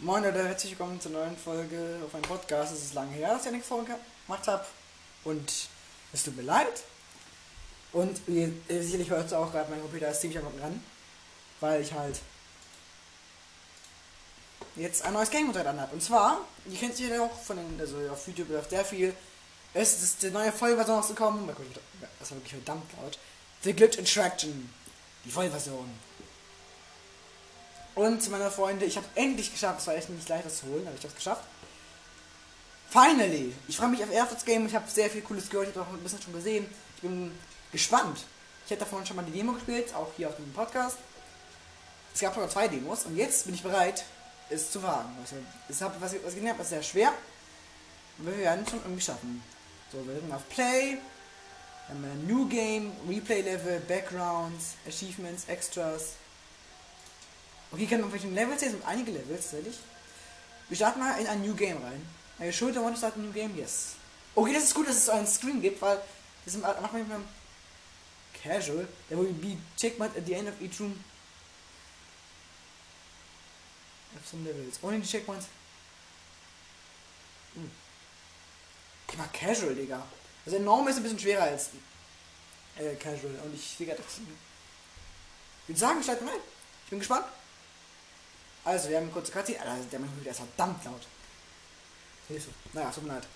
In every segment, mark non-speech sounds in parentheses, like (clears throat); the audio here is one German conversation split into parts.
Moin Leute, herzlich willkommen zur neuen Folge auf meinem Podcast. Es ist lange her, dass ich nichts vorgemacht habe. Und es tut mir leid. Und ihr, sicherlich hört es auch gerade, mein Computer ist ziemlich am ran. Weil ich halt jetzt ein neues Game runtergeladen habe. Und zwar, ihr kennt es ja auch von den, also auf YouTube läuft sehr viel. Es ist die neue Vollversion rausgekommen. Das war wirklich verdammt laut. The Glitch Attraction. Die Vollversion. Und zu meiner Freunde, ich habe endlich geschafft, es war echt nicht leicht, das zu holen, aber ich habe es geschafft. Finally! Ich freue mich auf erstes Game, ich habe sehr viel Cooles gehört, ich habe auch ein bisschen schon gesehen. Ich bin gespannt. Ich hätte davon schon mal die Demo gespielt, auch hier auf dem Podcast. Es gab sogar zwei Demos und jetzt bin ich bereit, es zu wagen. Also, es was, was ich gesehen habe, ist sehr schwer. Aber wir werden es schon irgendwie schaffen. So, wir drücken auf Play. Dann haben wir New Game, Replay Level, Backgrounds, Achievements, Extras. Okay, kann auf welchen Levels hier sind einige Levels tatsächlich. Wir starten mal in ein New Game rein. Are you sure you new game? Yes. Okay, das ist gut, dass es so einen Screen gibt, weil das macht man mit Casual. There will be checkmark at the end of each room. Have some levels. Ohne die Checkpoints. Hm. Ich mag Casual, Digga. Also enorm ist ein bisschen schwerer als äh, Casual. Und ich, Digga, das. Ich würde sagen, starten rein. Ich bin gespannt. Also, wir haben eine kurze Cutscene. Alter, der Mann ist verdammt laut. Hilfe. Naja, tut mir leid.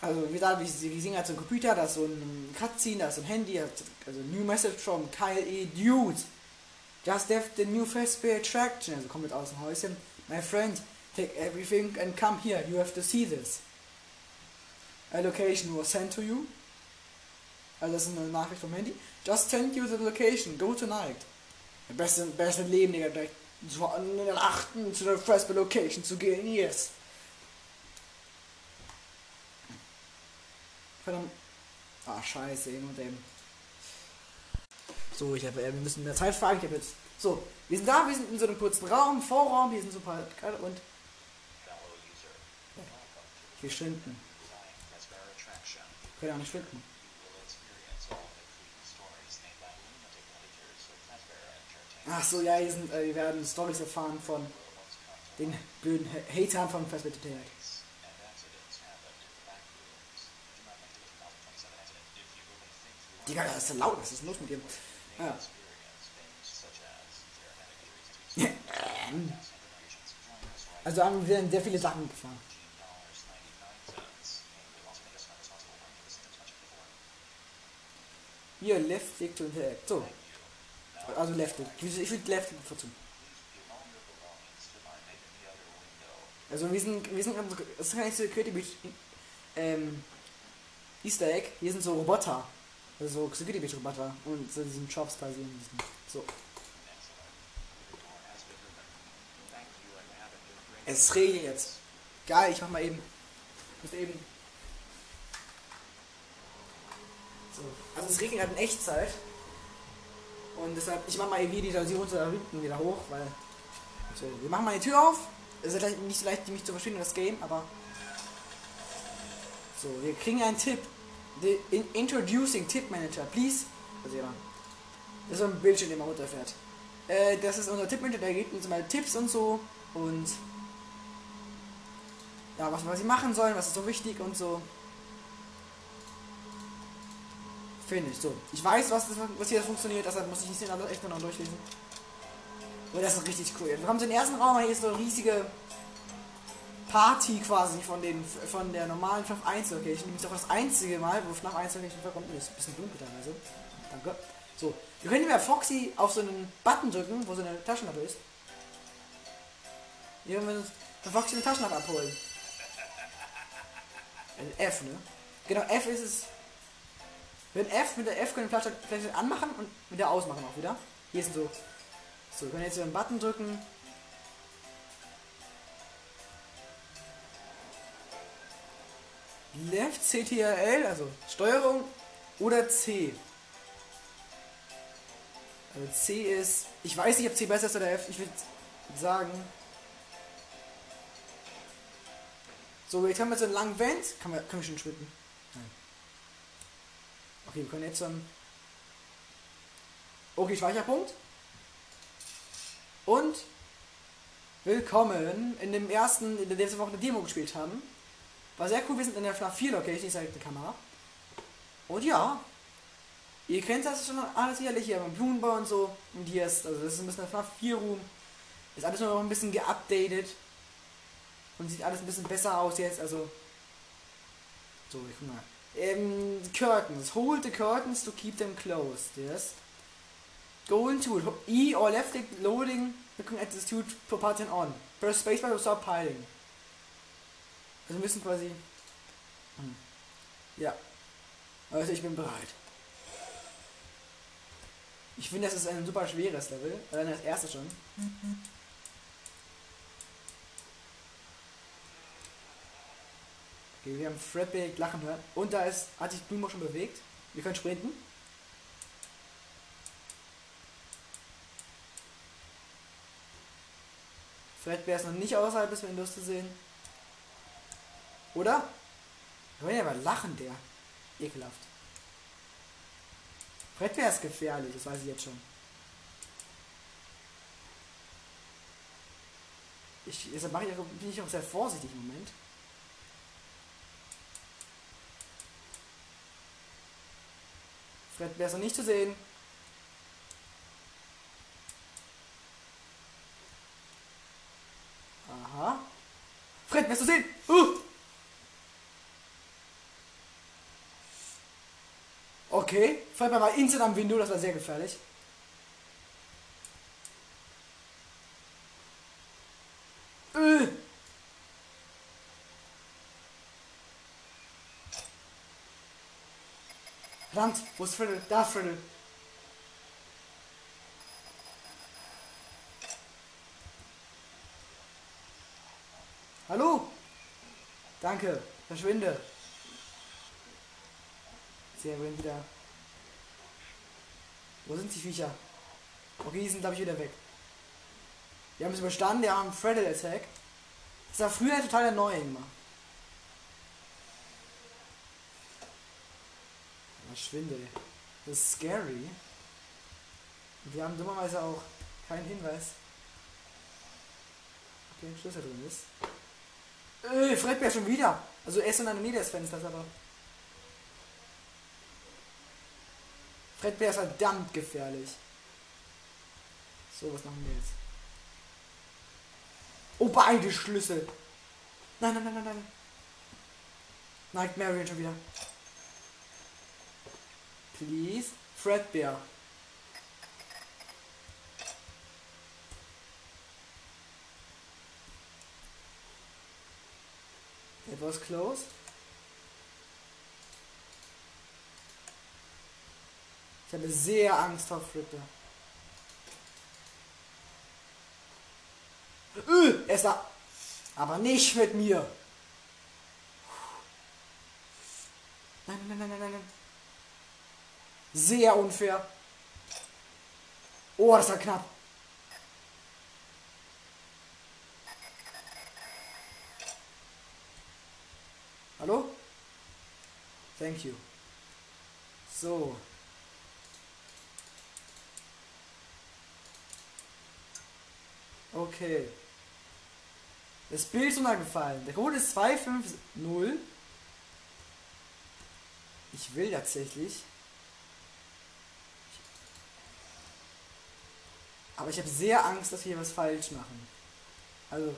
Also, wie gesagt, wir singen halt so ein Computer, da ist so ein Cutscene, da ist so ein Handy, also New Message from Kyle E. Dude. Just left the new Fastway Attraction. Also, kommt mit aus dem Häuschen. My friend, take everything and come here. You have to see this. A location was sent to you. Also, das ist eine Nachricht vom Handy. Just send you the location. Go tonight. Der beste, beste Leben, Digga. Direkt zu, in den achten zu der Fresco Location zu gehen. Yes. Verdammt. Ah, scheiße, eben und eben. So, ich habe, äh, wir müssen mehr Zeit fragen. Ich habe jetzt. So, wir sind da, wir sind in so einem kurzen Raum, Vorraum, hier sind so ein paar und. Hier schwinden. Können auch nicht schwinden. Ach so, ja, hier sind, äh, wir werden Stories erfahren von den blöden Hatern von Fazbear Entertainment. Digga, das ist so laut, was ist los mit dir? Ah. (laughs) Also haben wir sehr viele Sachen gefahren. Hier, left click to. So. Also left click. Ich will left click bevorzugen. Also wir sind, wir sind, das ist nicht so Security ähm, Easter Egg. Hier sind so Roboter. Also so Security Beach Roboter. Und so diesen Jobs quasi. So. Es regnet jetzt. Geil, ich mach mal eben. Ich muss eben. So. Also es regnet halt in Echtzeit. Und deshalb, ich mach mal hier die Jalousie da hinten wieder hoch, weil. So, wir machen mal die Tür auf. Es ist nicht so leicht, mich zu verstehen, das Game, aber. So, wir kriegen einen Tipp. The in introducing Tip Manager, please. Also ja. Das ist so ein Bildschirm, den man runterfährt. Äh, das ist unser Tip Manager, der gibt uns mal Tipps und so. Und. Ja, was, was sie machen sollen, was ist so wichtig und so. Finde ich. So. Ich weiß, was, das, was hier funktioniert, deshalb muss ich nicht alles echt noch durchlesen. Aber das ist richtig cool. Wir kommen zum ersten Raum, hier ist so eine riesige Party quasi von den von der normalen FNAF 1 Location. Nämlich auch das einzige Mal, wo FNAF 1 Location vorkommt. Ist ein bisschen dunkel teilweise. Danke. So. Wir können hier Foxy auf so einen Button drücken, wo so eine Taschenlampe ist. Hier können wir Foxy eine Taschenlampe abholen. F, ne? Genau, F ist es. Wenn F mit der F können wir vielleicht anmachen und wieder ausmachen auch wieder. Hier sind so. So, wir können jetzt einen Button drücken. Left CTRL, also Steuerung oder C. Also C ist. Ich weiß nicht, ob C besser ist oder F. Ich würde sagen. So, jetzt haben wir so einen langen Vent. Kann man, können wir schon schwitten? Okay, wir können jetzt dann. Okay, Speicherpunkt. Und willkommen in dem ersten, in der letzten Woche eine Demo gespielt haben. War sehr cool, wir sind in der FNAF 4 Location, ich zeige die Kamera. Und ja, ihr kennt das schon alles sicherlich hier beim Blumenbau und so. Und hier ist, also das ist ein bisschen der FNAF 4 Room. Ist alles nur noch ein bisschen geupdatet. Und sieht alles ein bisschen besser aus jetzt, also. So, ich guck mal. Ähm, curtains. Hold the curtains to keep them closed, yes. Go into it. E or left click loading looking at suit for parting on. Press spacebar to stop piling. Also müssen quasi. Hm. Ja. Also ich bin bereit. Ich finde, das ist ein super schweres Level. Allein das erste schon. Okay, wir haben Fredbeck lachen hören. Und da ist, hat sich Blumo schon bewegt. Wir können sprinten. Fredbear ist noch nicht außerhalb des Windows zu sehen. Oder? Wir ja aber lachen, der. Ekelhaft. Fredbear ist gefährlich, das weiß ich jetzt schon. Ich, deshalb mache ich bin ich auch sehr vorsichtig im Moment. Fred noch nicht zu sehen. Aha. Fred, wirst du sehen? Uh! Okay, Fred war instant am Window, das war sehr gefährlich. Äh. Verdammt, wo ist Friddle? Da ist Friddle. Hallo? Danke, verschwinde. Sehr wohl wieder. Wo sind die Viecher? Okay, die sind glaube ich wieder weg. Wir haben es überstanden, wir haben Freddle Attack. Das war früher total erneuend immer. Verschwinde. Das ist scary. Wir haben dummerweise auch keinen Hinweis. Okay, ein Schlüssel drin ist. Äh, Fredbeer schon wieder. Also er ist in einer Nähe des Fensters, aber. Fredbeer ist verdammt gefährlich. So, was machen wir jetzt? Oh, beide Schlüssel. Nein, nein, nein, nein, nein. Nightmare schon wieder. Please. Fredbear. It was close. Ich habe sehr Angst vor Fredbear. Öh, er ist da. Aber nicht mit mir. Nein, nein, nein, nein, nein. Sehr unfair. Oh, das war knapp. Hallo? Thank you. So. Okay. Das Bild ist runtergefallen. Der Code ist 250. Ich will tatsächlich. Aber ich habe sehr Angst, dass wir was falsch machen. Also.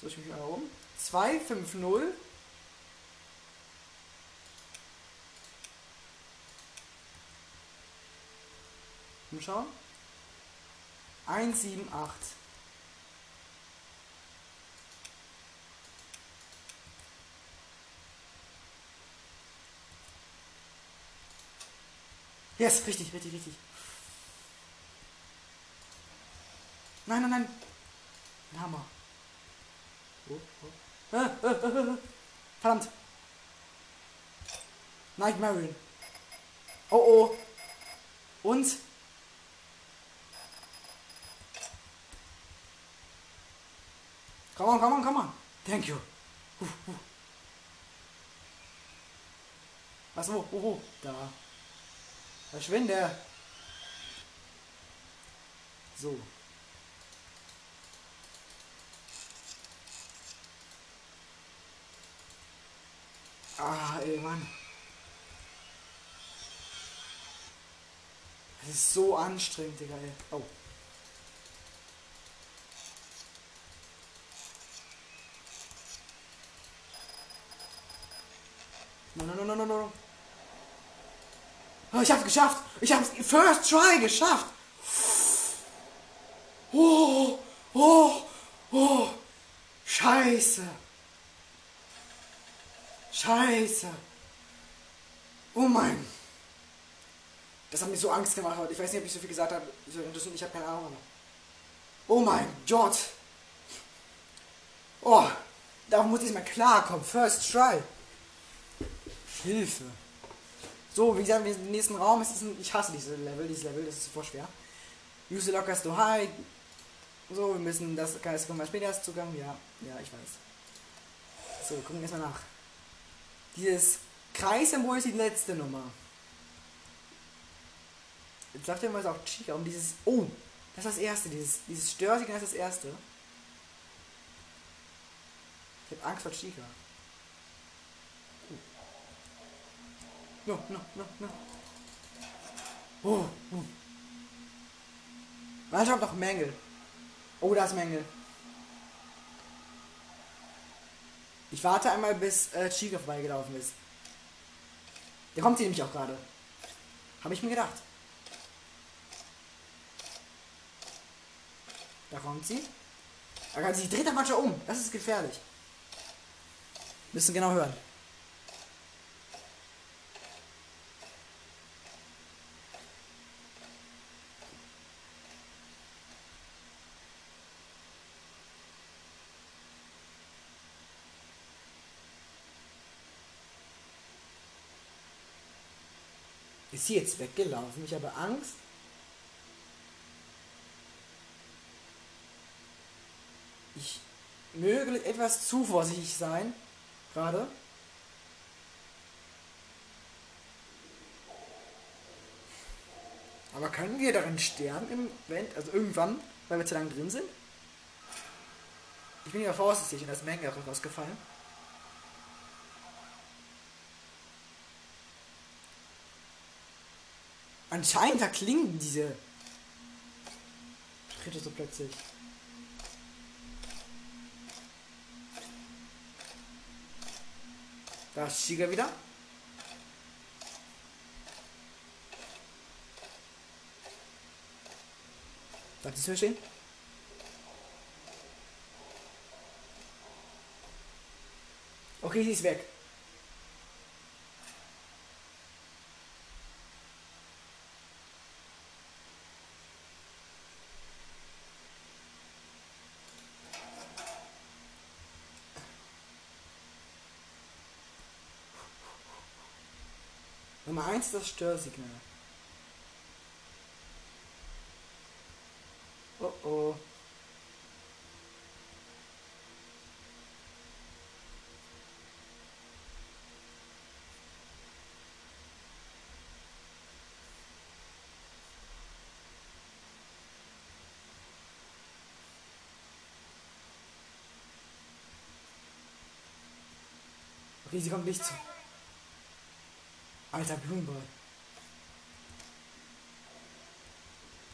So, ich mich mal um. 250. Umschauen. 178. Yes, richtig, richtig, richtig. Nein, nein, nein. Ein Hammer. Oh, oh. Ah, ah, ah, Verdammt. Nightmare. Oh oh. Und? Come on, come on, come on. Thank you. Uh, uh. Was, wo, wo, wo? Da. Verschwinde. So. Ah, ey, Mann. Das ist so anstrengend, Digga, ey. Oh. No, no, no, no, no, no. Oh, ich hab's geschafft. Ich hab's first try geschafft. Oh, oh, oh. Scheiße. Scheiße. Oh mein. Das hat mir so Angst gemacht heute. Ich weiß nicht, ob ich so viel gesagt habe. Ich habe keine Ahnung. Oh mein Gott. Oh, da muss ich mal klarkommen. First try. Hilfe. So, wie gesagt, im nächsten Raum ist es ein, Ich hasse diese Level, dieses Level, das ist voll schwer. Use lockers to hide. So, wir müssen das. Das kommen wir später erst Zugang. Ja, ja, ich weiß. So, wir gucken erstmal nach. Dieses Kreissymbol ist die letzte Nummer. Jetzt sagt er mal, es auch Chica. Um dieses. Oh, das ist das erste. Dieses, dieses Störsignal ist das erste. Ich habe Angst vor Chica. No, no, no, no. Oh, oh. Warte, ich hab noch Mängel. Oh, da ist Mängel. Ich warte einmal, bis äh, Chica vorbeigelaufen ist. Der kommt hier nämlich auch gerade. Habe ich mir gedacht. Da kommt sie. Da sie dreht der manchmal um. Das ist gefährlich. Müssen genau hören. Ist sie jetzt weggelaufen? Ich habe Angst. Ich möge etwas zu vorsichtig sein. Gerade. Aber können wir darin sterben im Event? Also irgendwann, weil wir zu lange drin sind? Ich bin ja vorsichtig und da ist Menge rausgefallen. Anscheinend verklingen diese Schritte so plötzlich. Da ist Shiga wieder. Darf ich verstehen? Okay, sie ist weg. Nummer 1 das Störsignal. Oh oh. Okay, sie kommt nicht zu. Alter Blumenball.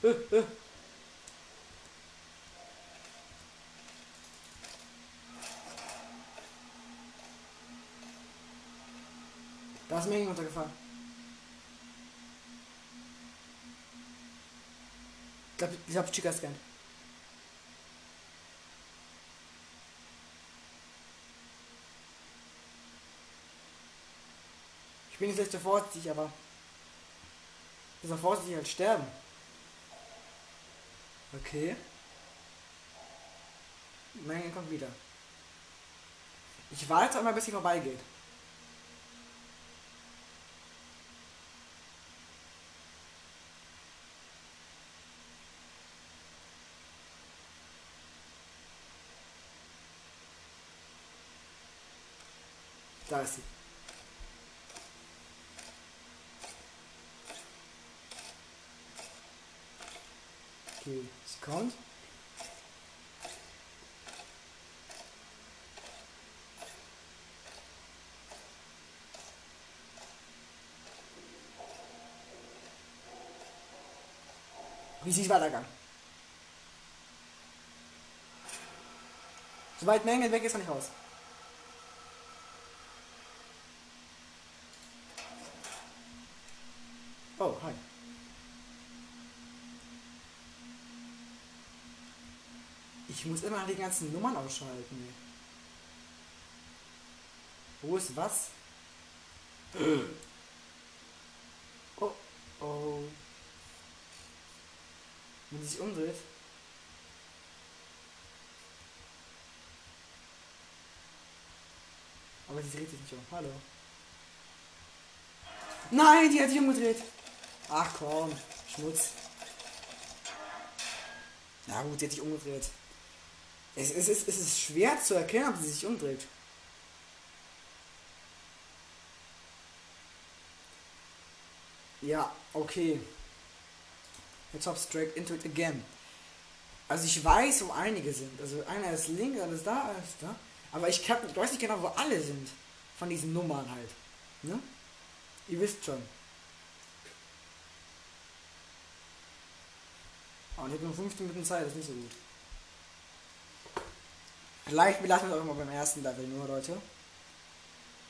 Äh, (laughs) äh. Da ist Menge runtergefallen. Ich glaube, ich habe Chica scannt. Bin nicht so vorsichtig, aber so vorsichtig als sterben. Okay. Menge kommt wieder. Ich warte einmal, bis sie vorbeigeht. Da ist sie. Okay, sie kommt. Ist weitergegangen. Sobald Menge weg ist, kann ich raus. Oh, hi. Ich muss immer die ganzen Nummern ausschalten. Wo ist was? (clears throat) Oh, oh. Wenn sich umdreht. Aber sie dreht sich nicht um. Hallo. Nein, die hat sich umgedreht. Ach komm, Schmutz. Na gut, die hat sich umgedreht. Es, es, es, es ist schwer zu erkennen, ob sie sich umdreht. Ja, okay. Jetzt hops straight into it again. Also ich weiß, wo einige sind. Also einer ist links, einer ist da, einer ist da. Aber ich, hab, ich weiß nicht genau, wo alle sind. Von diesen Nummern halt. Ne? Ihr wisst schon. Oh, und ich habe nur 15 Minuten Zeit, das ist nicht so gut. Vielleicht belassen wir es auch mal beim ersten Level nur, Leute.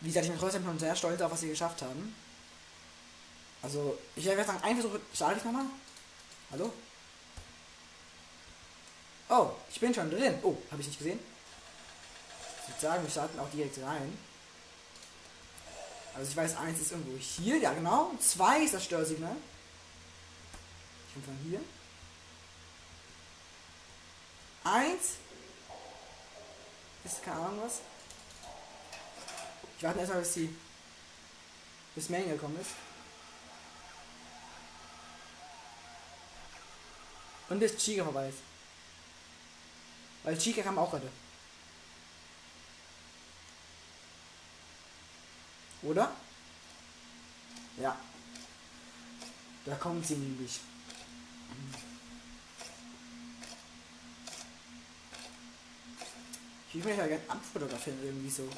Wie gesagt, ich bin trotzdem schon sehr stolz auf, was wir geschafft haben. Also, ich werde sagen, ein Versuch starte ich nochmal. Hallo? Oh, ich bin schon drin. Oh, habe ich nicht gesehen. Ich würde sagen, wir starten auch direkt rein. Also ich weiß, eins ist irgendwo hier, ja genau. Zwei ist das Störsignal. Ich komme von hier. Eins ist keine Ahnung was. Ich warte erstmal, bis die bis Main gekommen ist. Und bis Chica vorbei ist. Weil Chica kam auch heute. Oder? Ja. Da kommt sie nämlich. Ich will mich ja gerne abfotografieren irgendwie so.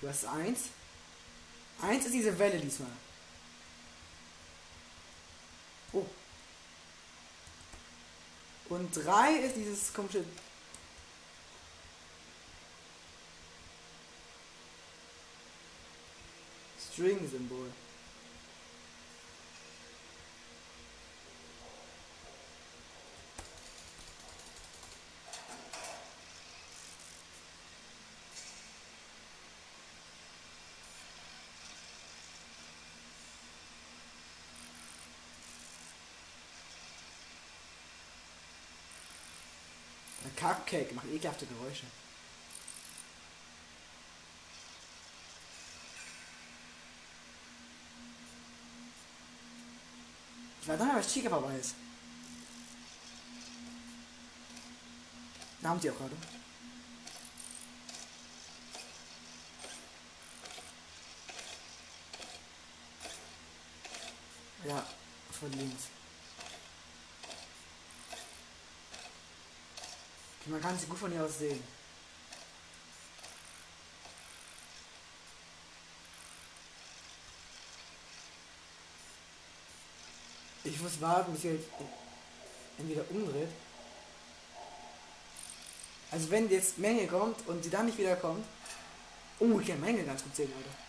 Du hast eins. Eins ist diese Welle diesmal. Und drei ist dieses komische. String-Symbol. Der Cupcake macht ekelhafte Geräusche. Ich weiß nicht, was Chica vorbei ist. Da haben sie auch gerade. Ja, von links. Man kann sie gut von hier aus sehen. Ich muss warten, bis sie halt entweder umdreht. Also wenn jetzt Menge kommt und sie dann nicht wiederkommt. Oh, ich kann Menge ganz gut sehen, Leute.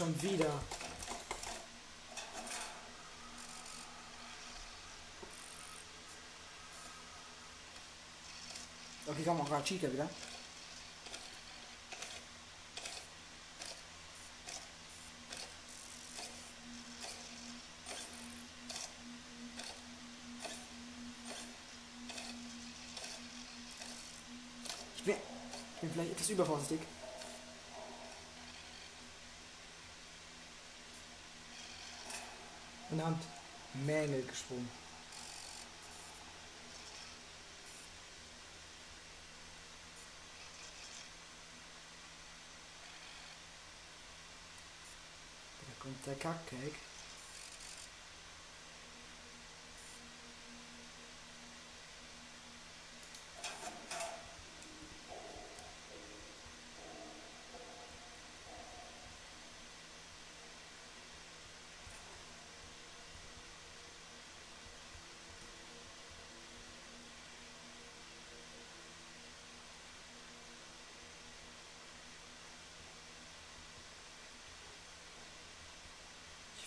schon wieder. Okay, komm, auch Chica wieder. Ich bin, ich bin vielleicht etwas übervorsichtig. Und Hand Mängel gesprungen. Da kommt der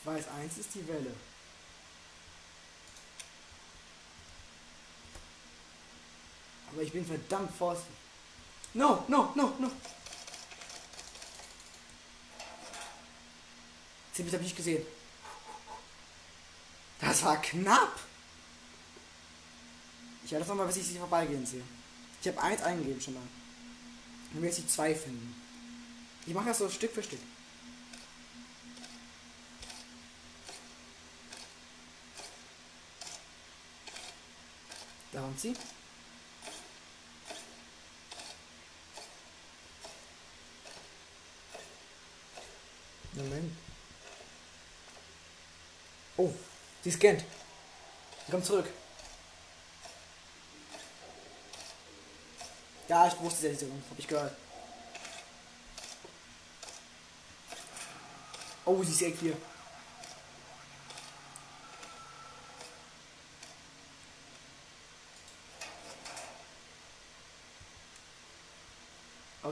weiß, eins ist die Welle. Aber ich bin verdammt vorsichtig. No, no, no, no. Sie habe ich gesehen. Das war knapp. Ich werde das nochmal, bis ich sie vorbeigehen sehe. Ich habe eins eingegeben schon mal. Dann will ich zwei finden. Ich mache das so Stück für Stück. Sie. Moment. Oh, sie scannt. Sie kommt zurück. Ja, ich wusste sie kommt. Hab ich gehört. Oh, sie ist echt hier.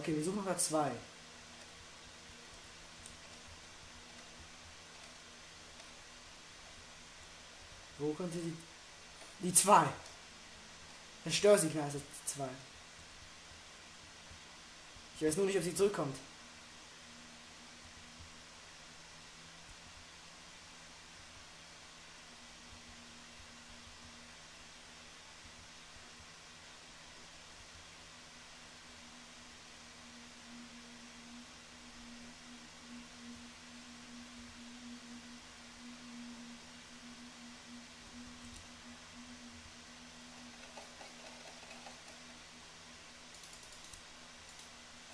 Okay, wir suchen noch zwei. Wo könnte die. Die zwei. Das Störsignal ist zwei. Ich weiß nur nicht, ob sie zurückkommt.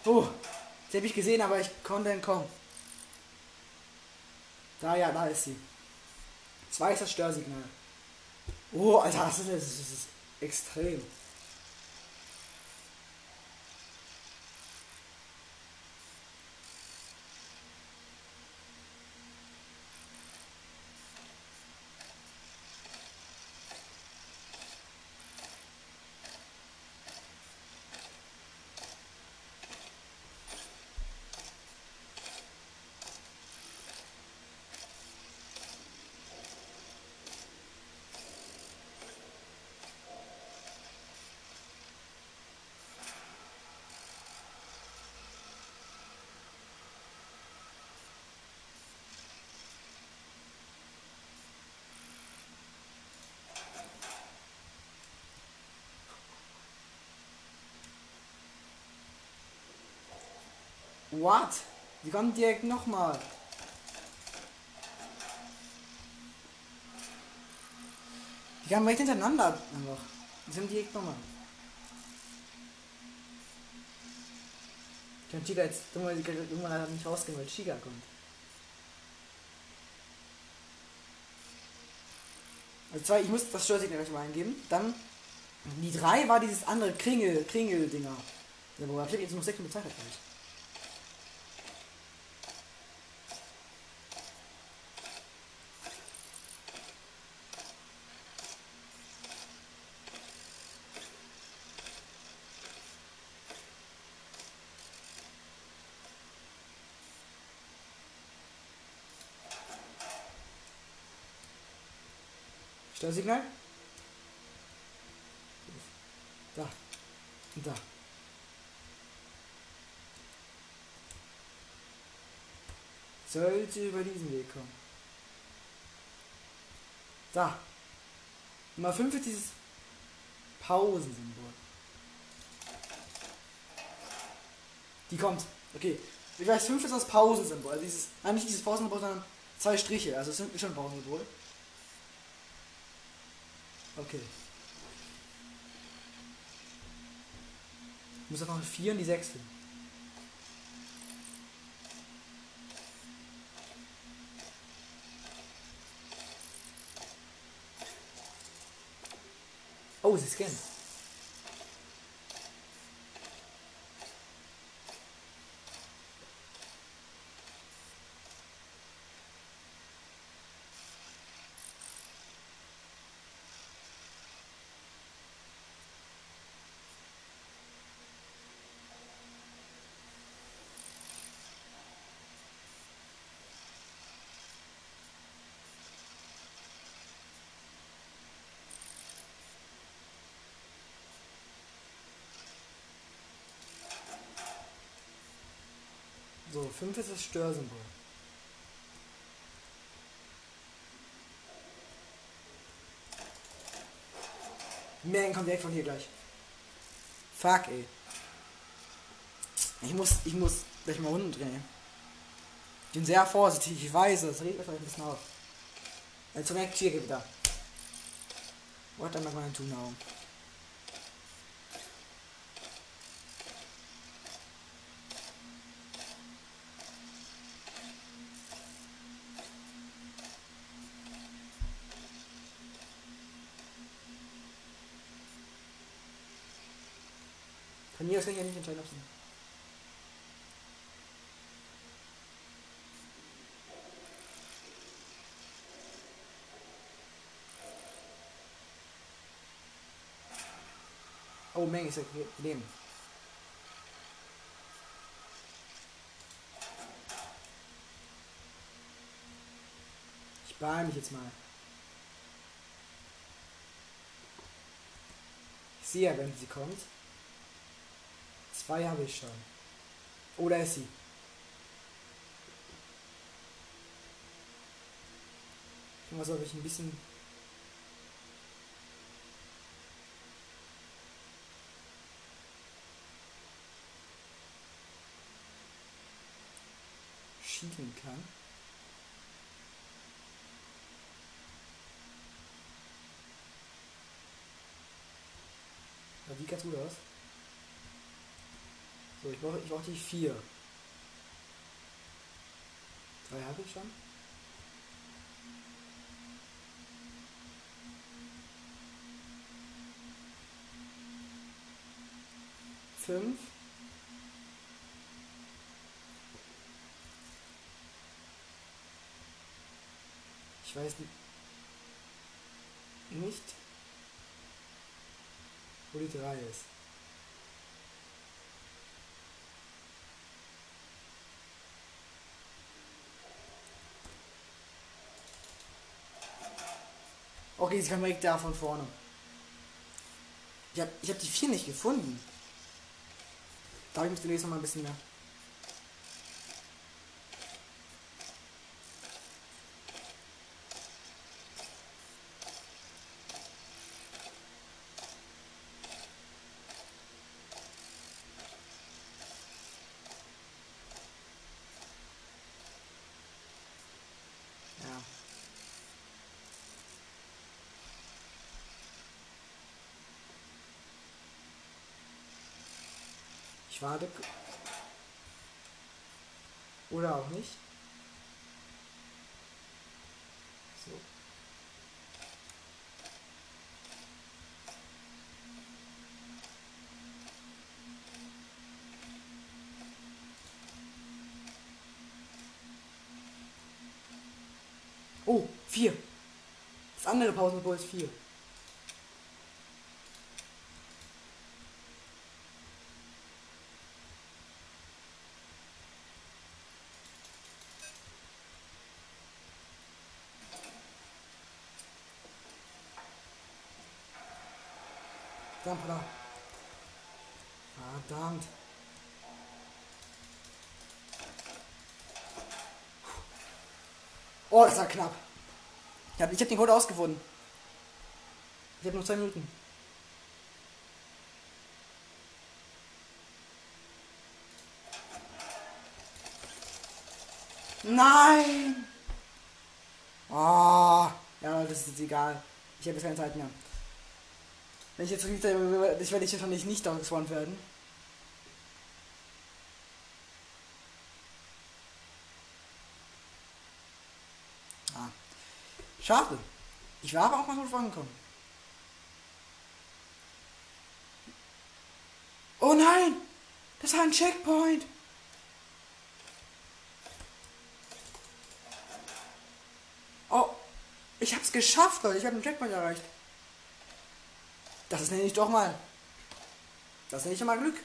Oh, sie habe ich gesehen, aber ich konnte entkommen. Da, ja, da ist sie. Zwei das Störsignal. Oh, Alter, das ist, das ist extrem. What? Die kommen direkt nochmal. Die kamen direkt hintereinander einfach. Die sind direkt nochmal. Ich kann Chica jetzt irgendwann leider nicht rausgehen, weil Chica kommt. Also zwei, ich muss das Störsignal gleich mal eingeben. Dann die drei war dieses andere Kringel, Kringel-Dinger. Ja, aber ich habe jetzt noch sechs Minuten Zeit gleich. Störsignal. Da. Und da. Sollte über diesen Weg kommen. Da. Nummer 5 ist dieses Pausensymbol. Die kommt. Okay. Ich weiß, 5 ist das Pausensymbol. Also dieses, nein, nicht dieses Pausensymbol, sondern zwei Striche. Also es ist schon Pausensymbol. Okay. Ich muss einfach eine 4 und die 6 finden. Oh, sie scannen. So, 5 ist das Störsymbol. Merken kommt direkt von hier gleich. Fuck, ey. Ich muss, ich muss gleich mal unten drehen. Ich bin sehr vorsichtig, ich weiß, das regt mich ein bisschen auf. Jetzt zum hier wieder. What am I to do now? Von mir aus kann ich ja nicht entscheiden, ob sie. Oh, Menge ist Leben. Ich beeil mich jetzt mal. Ich sehe ja, wenn sie kommt. Zwei habe ich schon. Oder ist sie? Was ob ich ein bisschen schieben kann. Ja, wie kannst du das? So, ich brauche ich brauch die vier. Drei habe ich schon. Fünf. Ich weiß nicht, wo die drei ist. Okay, sie kam direkt da von vorne. Ich habe ich hab die vier nicht gefunden. Da ich mich demnächst noch mal ein bisschen mehr. Ich warte. Oder auch nicht. So. Oh, vier. Das andere Pausensymbol ist vier. Verdammt, Verdammt. Oh, das war knapp. Ich habe hab den Code ausgefunden. Ich habe nur zwei Minuten. Nein! Oh, ja, das ist jetzt egal. Ich habe jetzt keine Zeit mehr. Wenn ich jetzt ich werde ich wahrscheinlich nicht da gespawnt werden. Ah. Schade. Ich war aber auch mal so vorangekommen. Oh nein! Das war ein Checkpoint! Oh, ich hab's geschafft, Leute. Ich habe einen Checkpoint erreicht. Das ist nämlich doch mal. Das nenne ich mal Glück.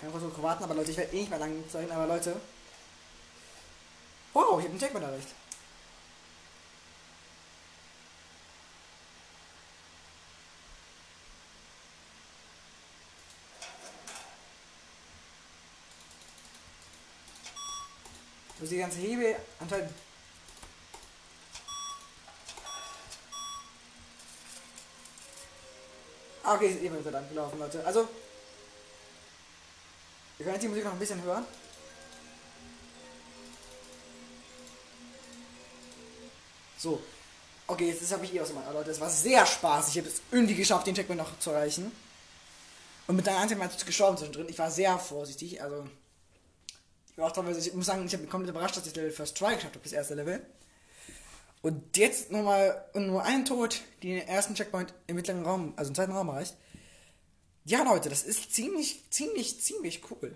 Kann kurz so warten, aber Leute, ich werde eh nicht mehr lang zeigen, aber Leute. Wow, ich habe einen Checkpoint erreicht. Ist die ganze Hebe anscheinend. Ah, okay, ist eben dann gelaufen, Leute. Also, wir können jetzt die Musik noch ein bisschen hören. So. Okay, jetzt habe ich eh aus meinem Leute. Es war sehr spaßig. Ich habe es irgendwie geschafft, den Checkpoint noch zu erreichen. Und mit deiner Anzeige mal gestorben zwischendrin. Ich war sehr vorsichtig. Also, ich war auch ich muss sagen, ich habe mich komplett überrascht, dass ich Level First Try geschafft habe, das erste Level. Und jetzt nochmal nur ein Tod, die den ersten Checkpoint im mittleren Raum, also im zweiten Raum erreicht. Ja, Leute, das ist ziemlich, ziemlich, ziemlich cool.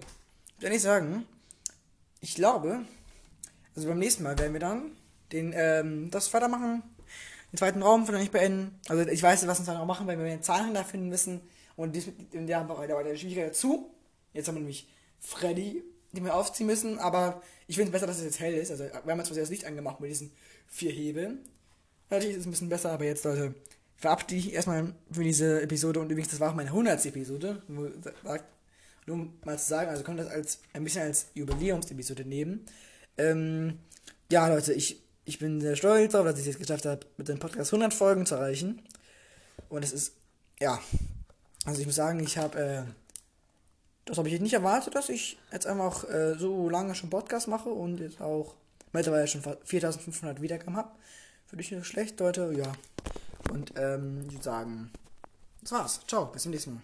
Kann ich sagen. Ich glaube, also beim nächsten Mal werden wir dann den, ähm, das weitermachen. Den zweiten Raum vielleicht nicht beenden. Also ich weiß, was wir dann auch machen, weil wir den Zahlenhändler finden müssen. Und dies, in der, der war der Schwierigkeit dazu. Jetzt haben wir nämlich Freddy, den wir aufziehen müssen. Aber ich finde es besser, dass es jetzt hell ist. Also wir haben jetzt das Licht angemacht mit diesen vier Hebeln. Natürlich ist es ein bisschen besser, aber jetzt, Leute, verabschiede ich erstmal für diese Episode. Und übrigens, das war auch meine 100. Episode. Nur mal zu sagen, also könnt ihr das als, ein bisschen als Jubiläumsepisode nehmen. Ähm, ja, Leute, ich ich bin sehr stolz darauf, dass ich es jetzt geschafft habe, mit dem Podcast 100 Folgen zu erreichen. Und es ist, ja, also ich muss sagen, ich habe, äh, das habe ich jetzt nicht erwartet, dass ich jetzt einfach äh, so lange schon Podcast mache und jetzt auch mittlerweile schon 4500 Wiedergaben habe. Für dich nicht schlecht, Leute, ja. Und ähm, ich würde sagen, das war's. Ciao, bis zum nächsten Mal.